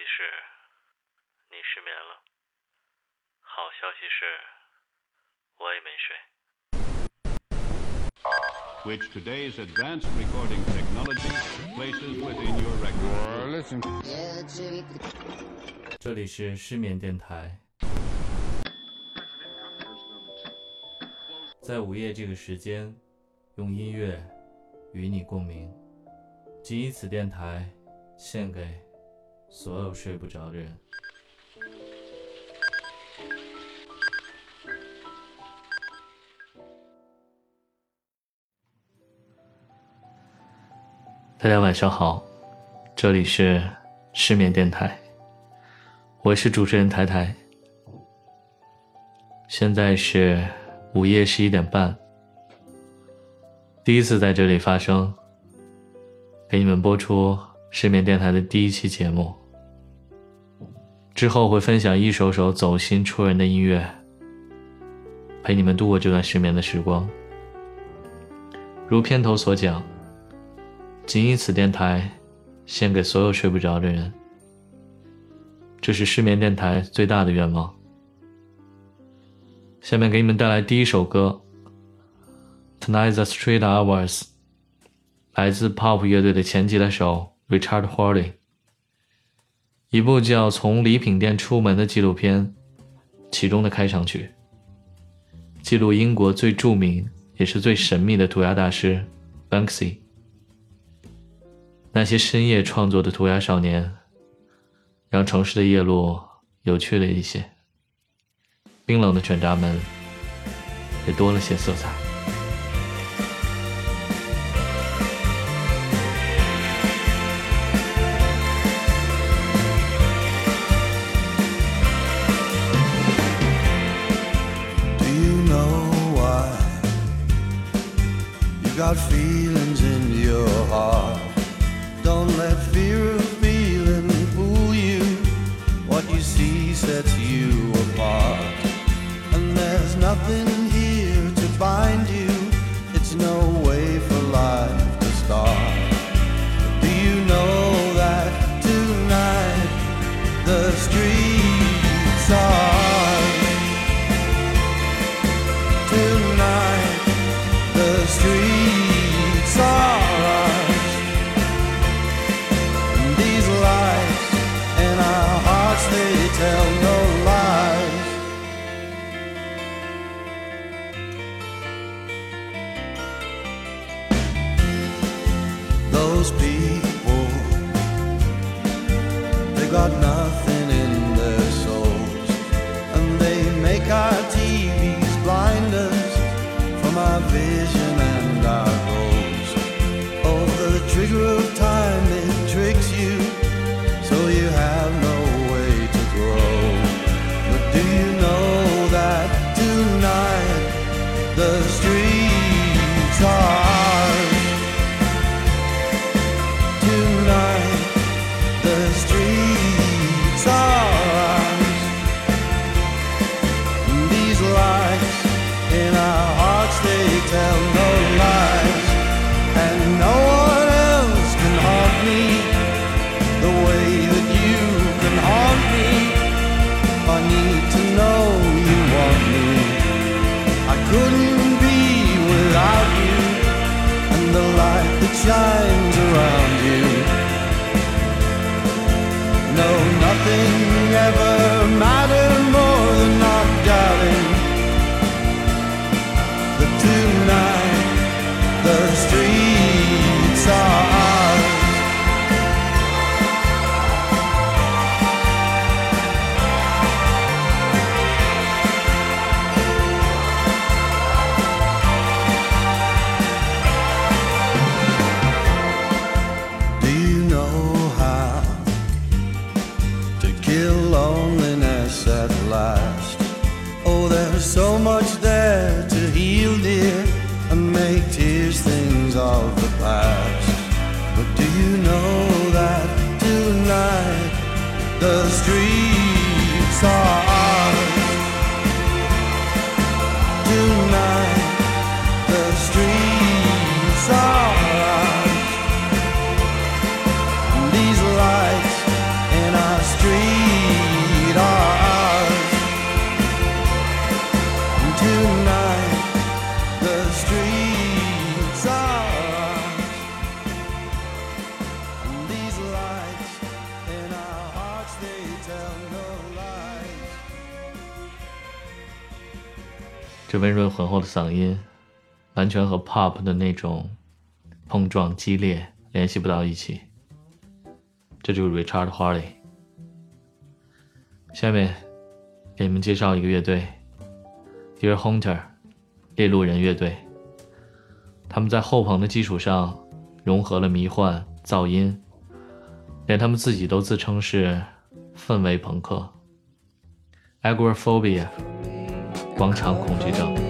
息是，你失眠了。好消息是，我也没睡。which today's advanced recording technology places within your record. Listen. 这里是失眠电台，在午夜这个时间，用音乐与你共鸣。仅以此电台献给所有睡不着的人。大家晚上好，这里是失眠电台，我是主持人台台。现在是午夜十一点半，第一次在这里发声。给你们播出失眠电台的第一期节目，之后会分享一首首走心戳人的音乐，陪你们度过这段失眠的时光。如片头所讲，仅以此电台献给所有睡不着的人，这是失眠电台最大的愿望。下面给你们带来第一首歌 Tonight the Street Hours。来自 Pop 乐队的前吉他手 Richard Hawley，一部叫《从礼品店出门》的纪录片，其中的开场曲，记录英国最著名也是最神秘的涂鸦大师 Banksy。那些深夜创作的涂鸦少年，让城市的夜路有趣了一些，冰冷的卷闸门也多了些色彩。without fear. couldn't be without you and the light that shines around you. No, nothing ever. 温润浑厚的嗓音，完全和 pop 的那种碰撞激烈联系不到一起。这就是 Richard Harley。下面给你们介绍一个乐队，Deer Hunter，猎鹿人乐队。他们在后朋的基础上融合了迷幻、噪音，连他们自己都自称是氛围朋克。Agoraphobia，广场恐惧症。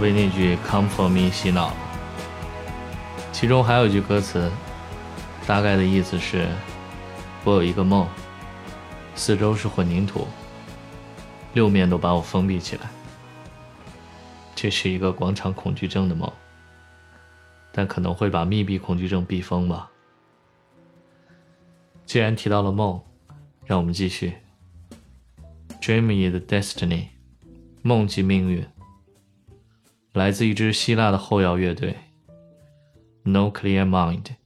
被那句 “Come for me” 洗脑。其中还有一句歌词，大概的意思是：我有一个梦，四周是混凝土，六面都把我封闭起来。这是一个广场恐惧症的梦，但可能会把密闭恐惧症逼疯吧。既然提到了梦，让我们继续。Dream is destiny，梦即命运。来自一支希腊的后摇乐队，No Clear Mind。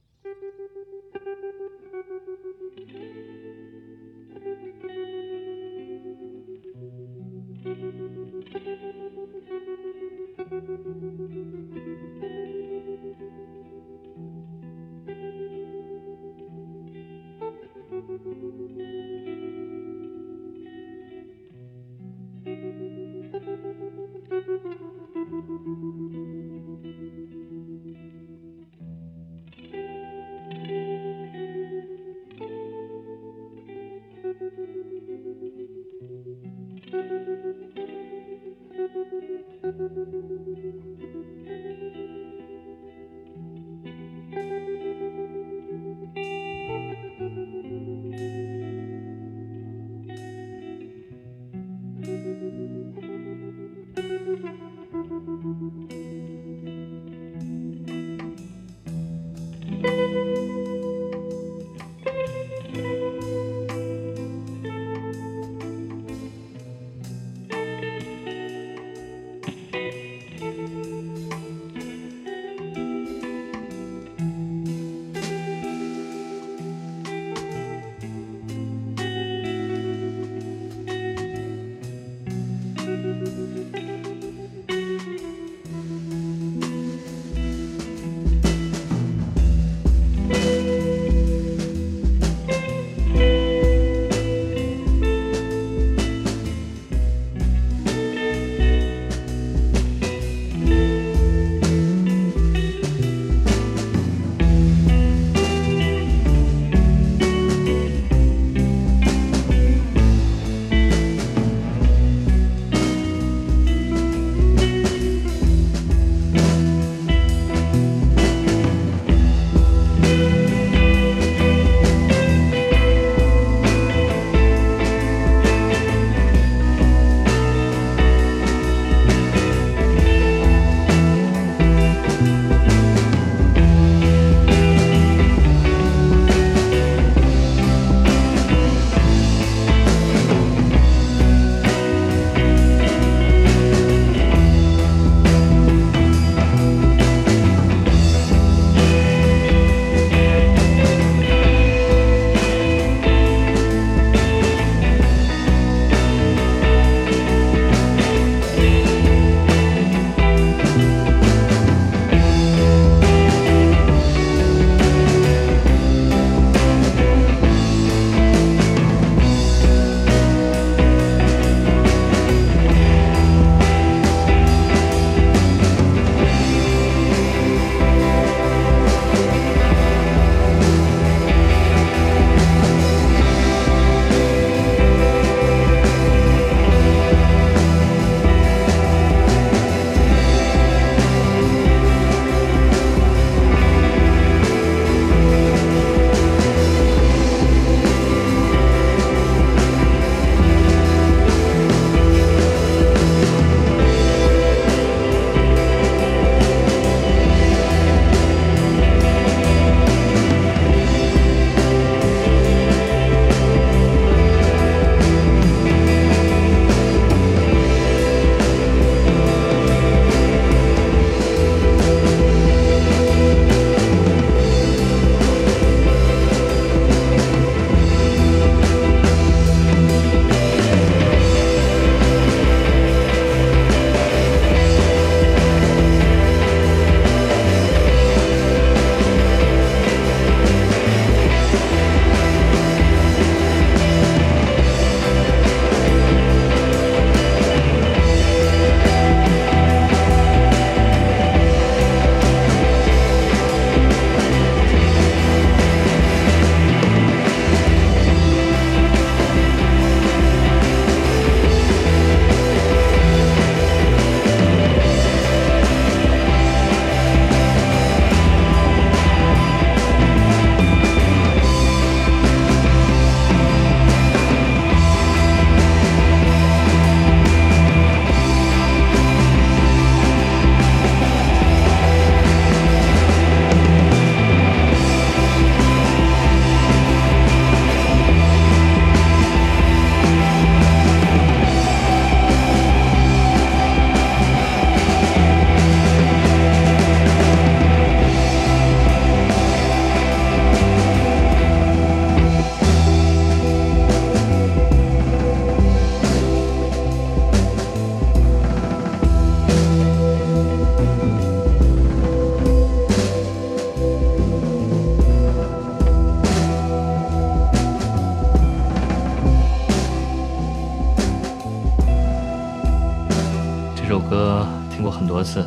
次，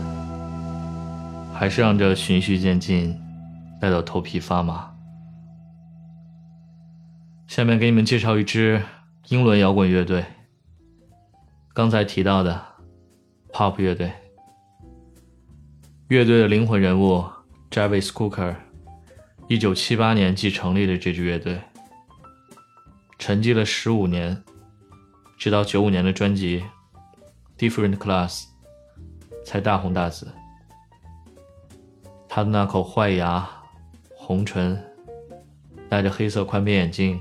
还是让这循序渐进带到头皮发麻。下面给你们介绍一支英伦摇滚乐队，刚才提到的 Pop 乐队。乐队的灵魂人物 Jarvis Cocker，一九七八年即成立的这支乐队，沉寂了十五年，直到九五年的专辑《Different Class》才大红大紫。他的那口坏牙、红唇，戴着黑色宽边眼镜，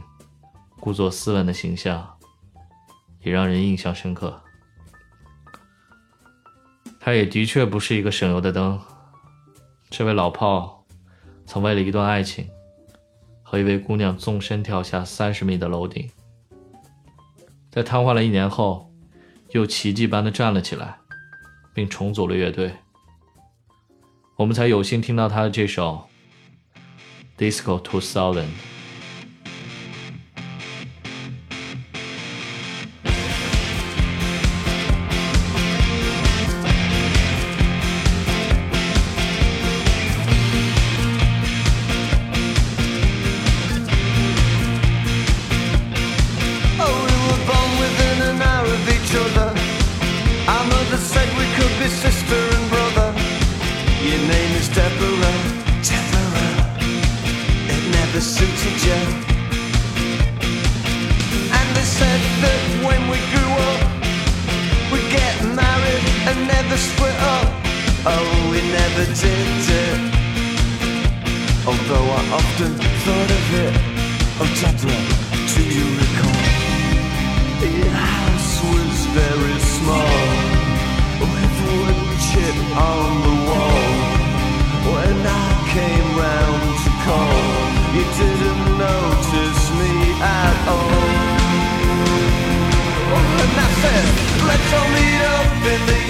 故作斯文的形象，也让人印象深刻。他也的确不是一个省油的灯。这位老炮曾为了一段爱情，和一位姑娘纵身跳下三十米的楼顶，在瘫痪了一年后，又奇迹般的站了起来，并重组了乐队，我们才有幸听到他的这首 Disco 2000。On the wall. When I came round to call You didn't notice me at all. And I said, let's all meet up in the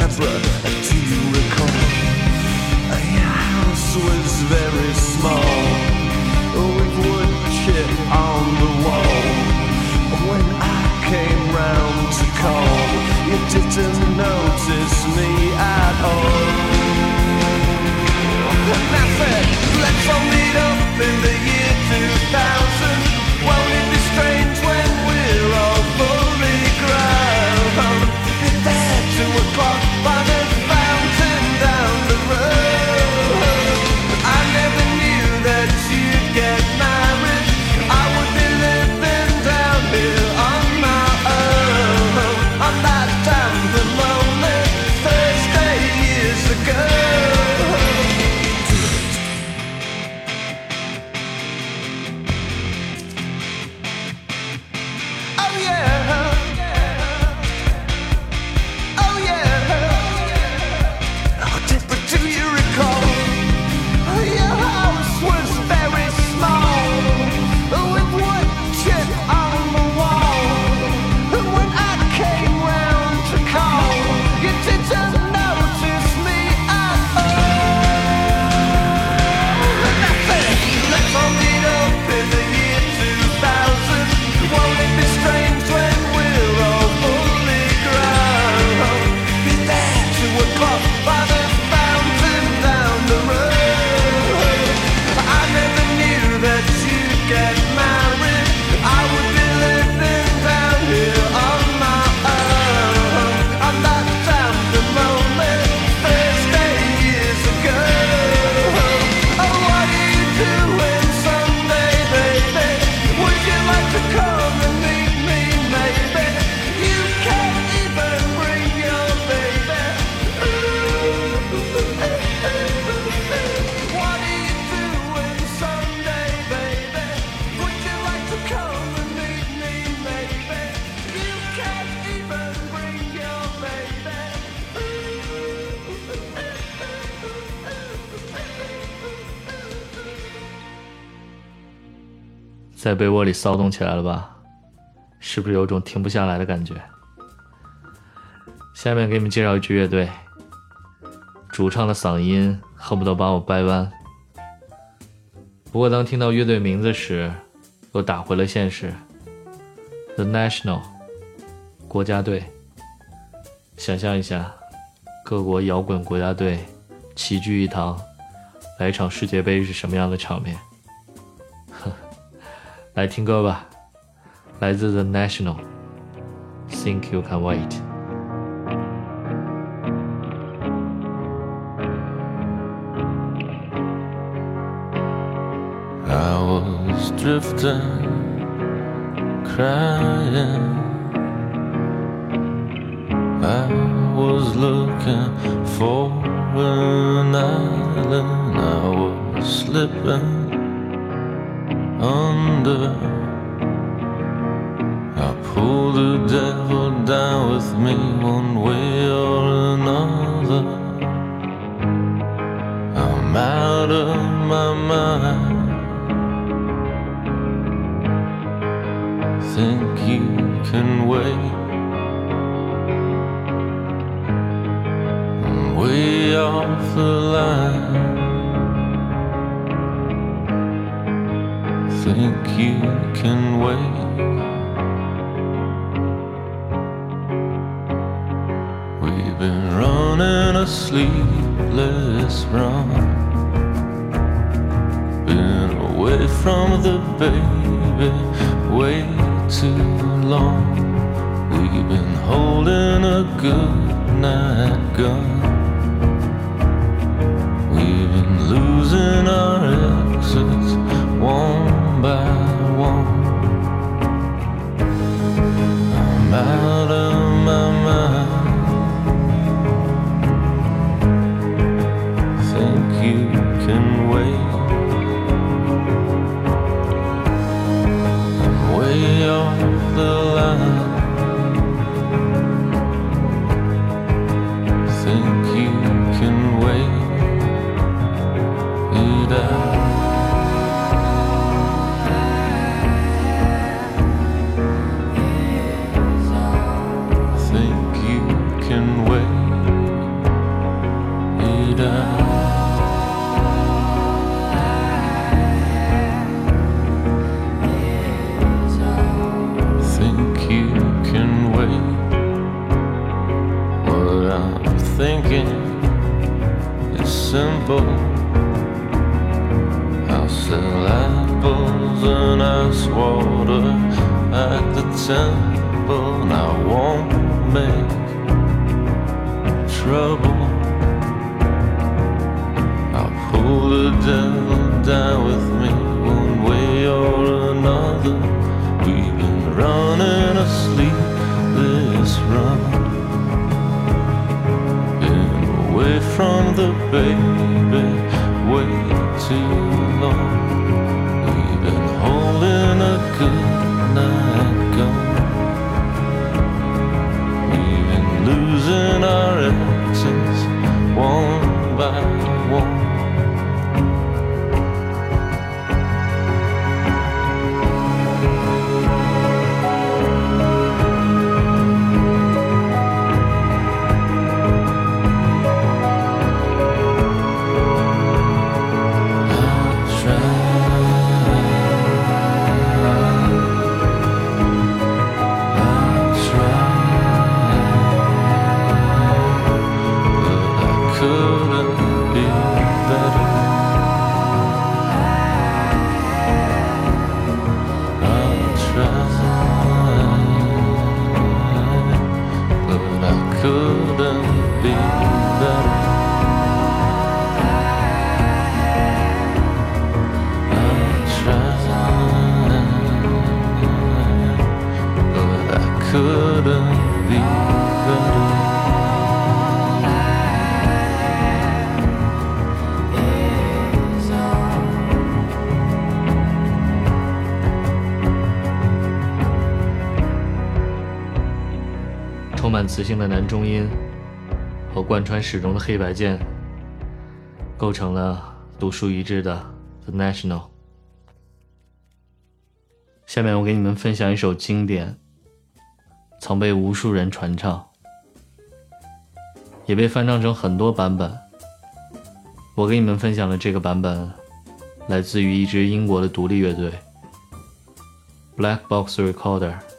Deborah, do you recall? Your house was very small With wood chip on the wall When I came round to call You didn't notice me at all And I said, let's all meet up Oh yeah! 在被窝里骚动起来了吧？是不是有种停不下来的感觉？下面给你们介绍一支乐队，主唱的嗓音恨不得把我掰弯。不过当听到乐队名字时，又打回了现实。The National，国家队。想象一下，各国摇滚国家队齐聚一堂，来一场世界杯是什么样的场面？呵，来听歌吧，来自 The National，Think You Can Wait。 I was drifting, crying. I was looking for an island. I was slipping under. I pull the devil down with me one way or another. I'm out of my mind. Sleepless run. Been away from the baby way too long. We've been holding a good night gun. We've been losing our exits one by one. I'm out of the simple. I'll sell apples and ice water at the temple, and I won't make trouble. Baby way too long. We've been holding a good night gun. We've been losing our 磁性的男中音和贯穿始终的黑白键，构成了独树一帜的 The National。下面我给你们分享一首经典，曾被无数人传唱，也被翻唱成很多版本。我给你们分享的这个版本，来自于一支英国的独立乐队 Black Box Recorder。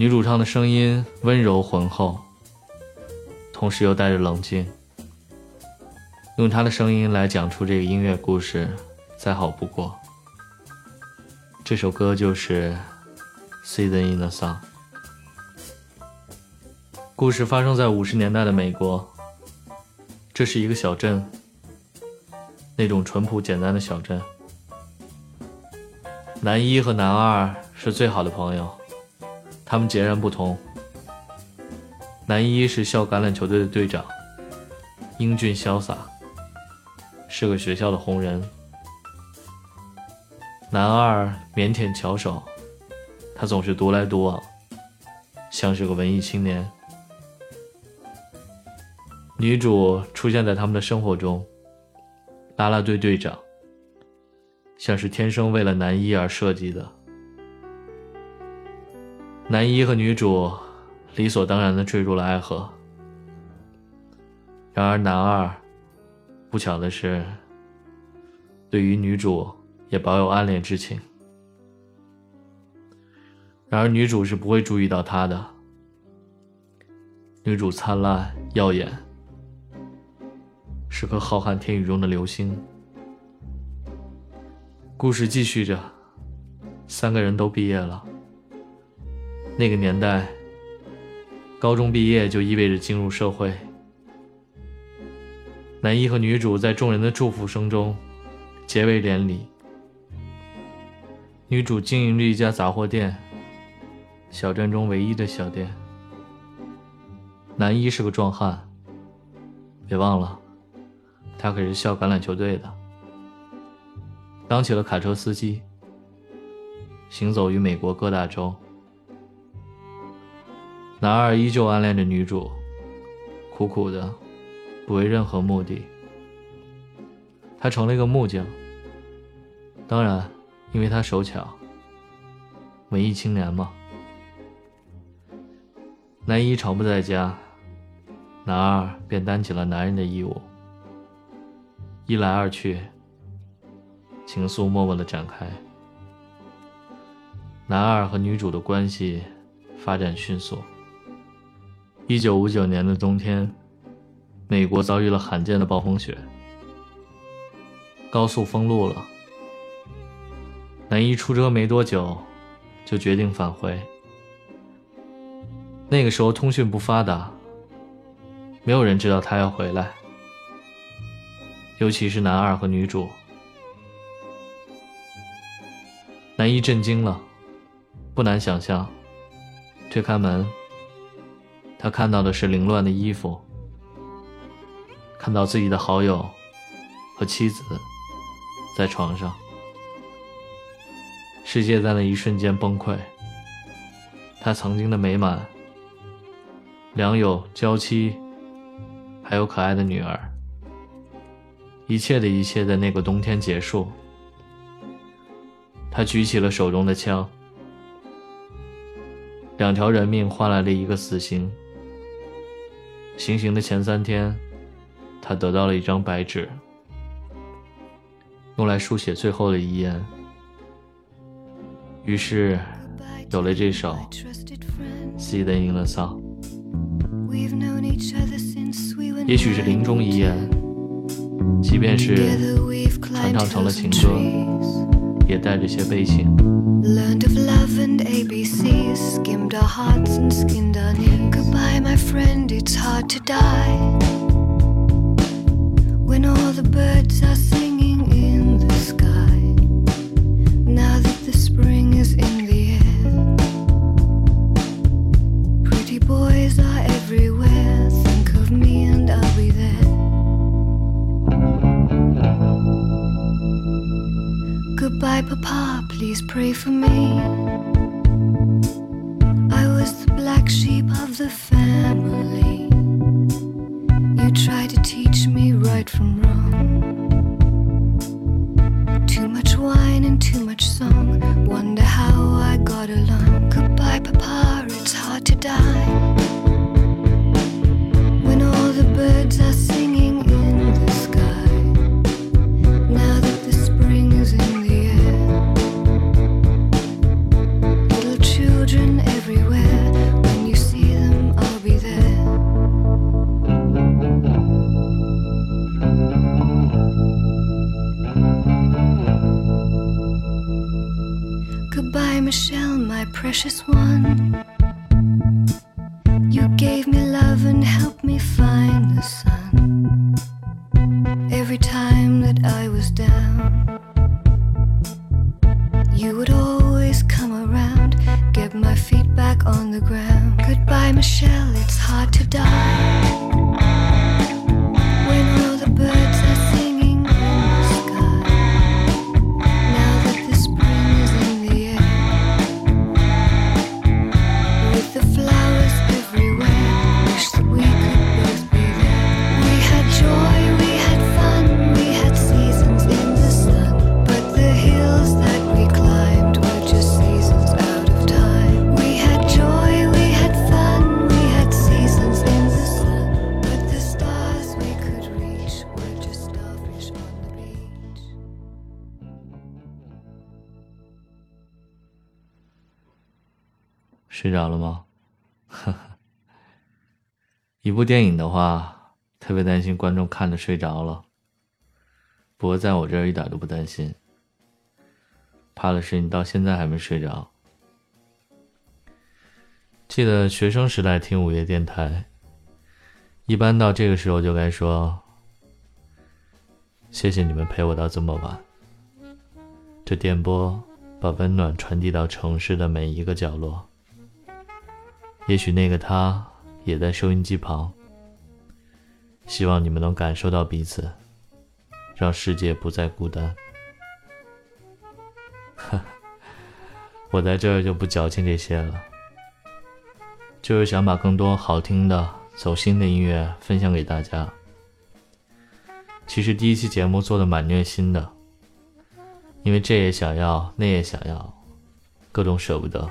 女主唱的声音温柔浑厚，同时又带着冷静。用她的声音来讲出这个音乐故事，再好不过。这首歌就是《Season in the Sun》。故事发生在五十年代的美国，这是一个小镇，那种淳朴简单的小镇。男一和男二是最好的朋友，他们截然不同。男一是校橄榄球队的队长，英俊潇洒，是个学校的红人。男二腼腆巧手，他总是独来独往，像是个文艺青年。女主出现在他们的生活中，啦啦队队长，像是天生为了男一而设计的。男一和女主理所当然的坠入了爱河。然而男二，不巧的是，对于女主。也保有暗恋之情，然而女主是不会注意到他的。女主灿烂耀眼，是颗浩瀚天宇中的流星。故事继续着，三个人都毕业了。那个年代，高中毕业就意味着进入社会。男一和女主在众人的祝福声中结为连理。女主经营着一家杂货店，小镇中唯一的小店。男一是个壮汉，别忘了，他可是校橄榄球队的，当起了卡车司机，行走于美国各大洲。男二依旧暗恋着女主，苦苦的，不为任何目的。他成了一个木匠，当然。因为他手巧，文艺青年嘛。男一常不在家，男二便担起了男人的义务。一来二去，情愫默默的展开。男二和女主的关系发展迅速。一九五九年的冬天，美国遭遇了罕见的暴风雪，高速封路了。男一出车没多久，就决定返回。那个时候通讯不发达，没有人知道他要回来，尤其是男二和女主。男一震惊了，不难想象，推开门，他看到的是凌乱的衣服，看到自己的好友和妻子在床上。世界在那一瞬间崩溃。他曾经的美满、良友、娇妻，还有可爱的女儿，一切的一切在那个冬天结束。他举起了手中的枪，两条人命换来了一个死刑。行刑的前三天，他得到了一张白纸，用来书写最后的遗言。于是，有了这首《See the in the Sun》。也许是临终遗言，即便是传唱成了情歌，也带着些悲情。 Learned of love and ABCs, skimmed our hearts and skinned our knees. Goodbye, my friend, it's hard to die. When all the birds are singing Please pray for me. Precious one. 睡着了吗？一部电影的话，特别担心观众看着睡着了。不过在我这儿一点都不担心，怕的是你到现在还没睡着。记得学生时代听午夜电台，一般到这个时候就该说：“谢谢你们陪我到这么晚。”这电波把温暖传递到城市的每一个角落。也许那个他也在收音机旁。希望你们能感受到彼此，让世界不再孤单。我在这儿就不矫情这些了，就是想把更多好听的、走心的音乐分享给大家。其实第一期节目做的蛮虐心的，因为这也想要，那也想要，各种舍不得。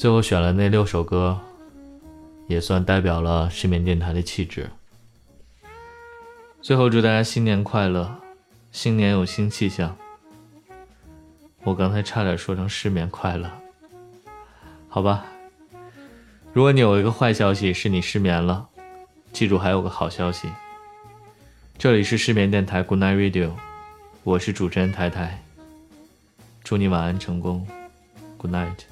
最后选了那六首歌，也算代表了失眠电台的气质。最后祝大家新年快乐，新年有新气象。我刚才差点说成失眠快乐，好吧。如果你有一个坏消息是你失眠了，记住还有个好消息。这里是失眠电台 Good Night Radio，我是主持人台台。祝你晚安成功，Good night。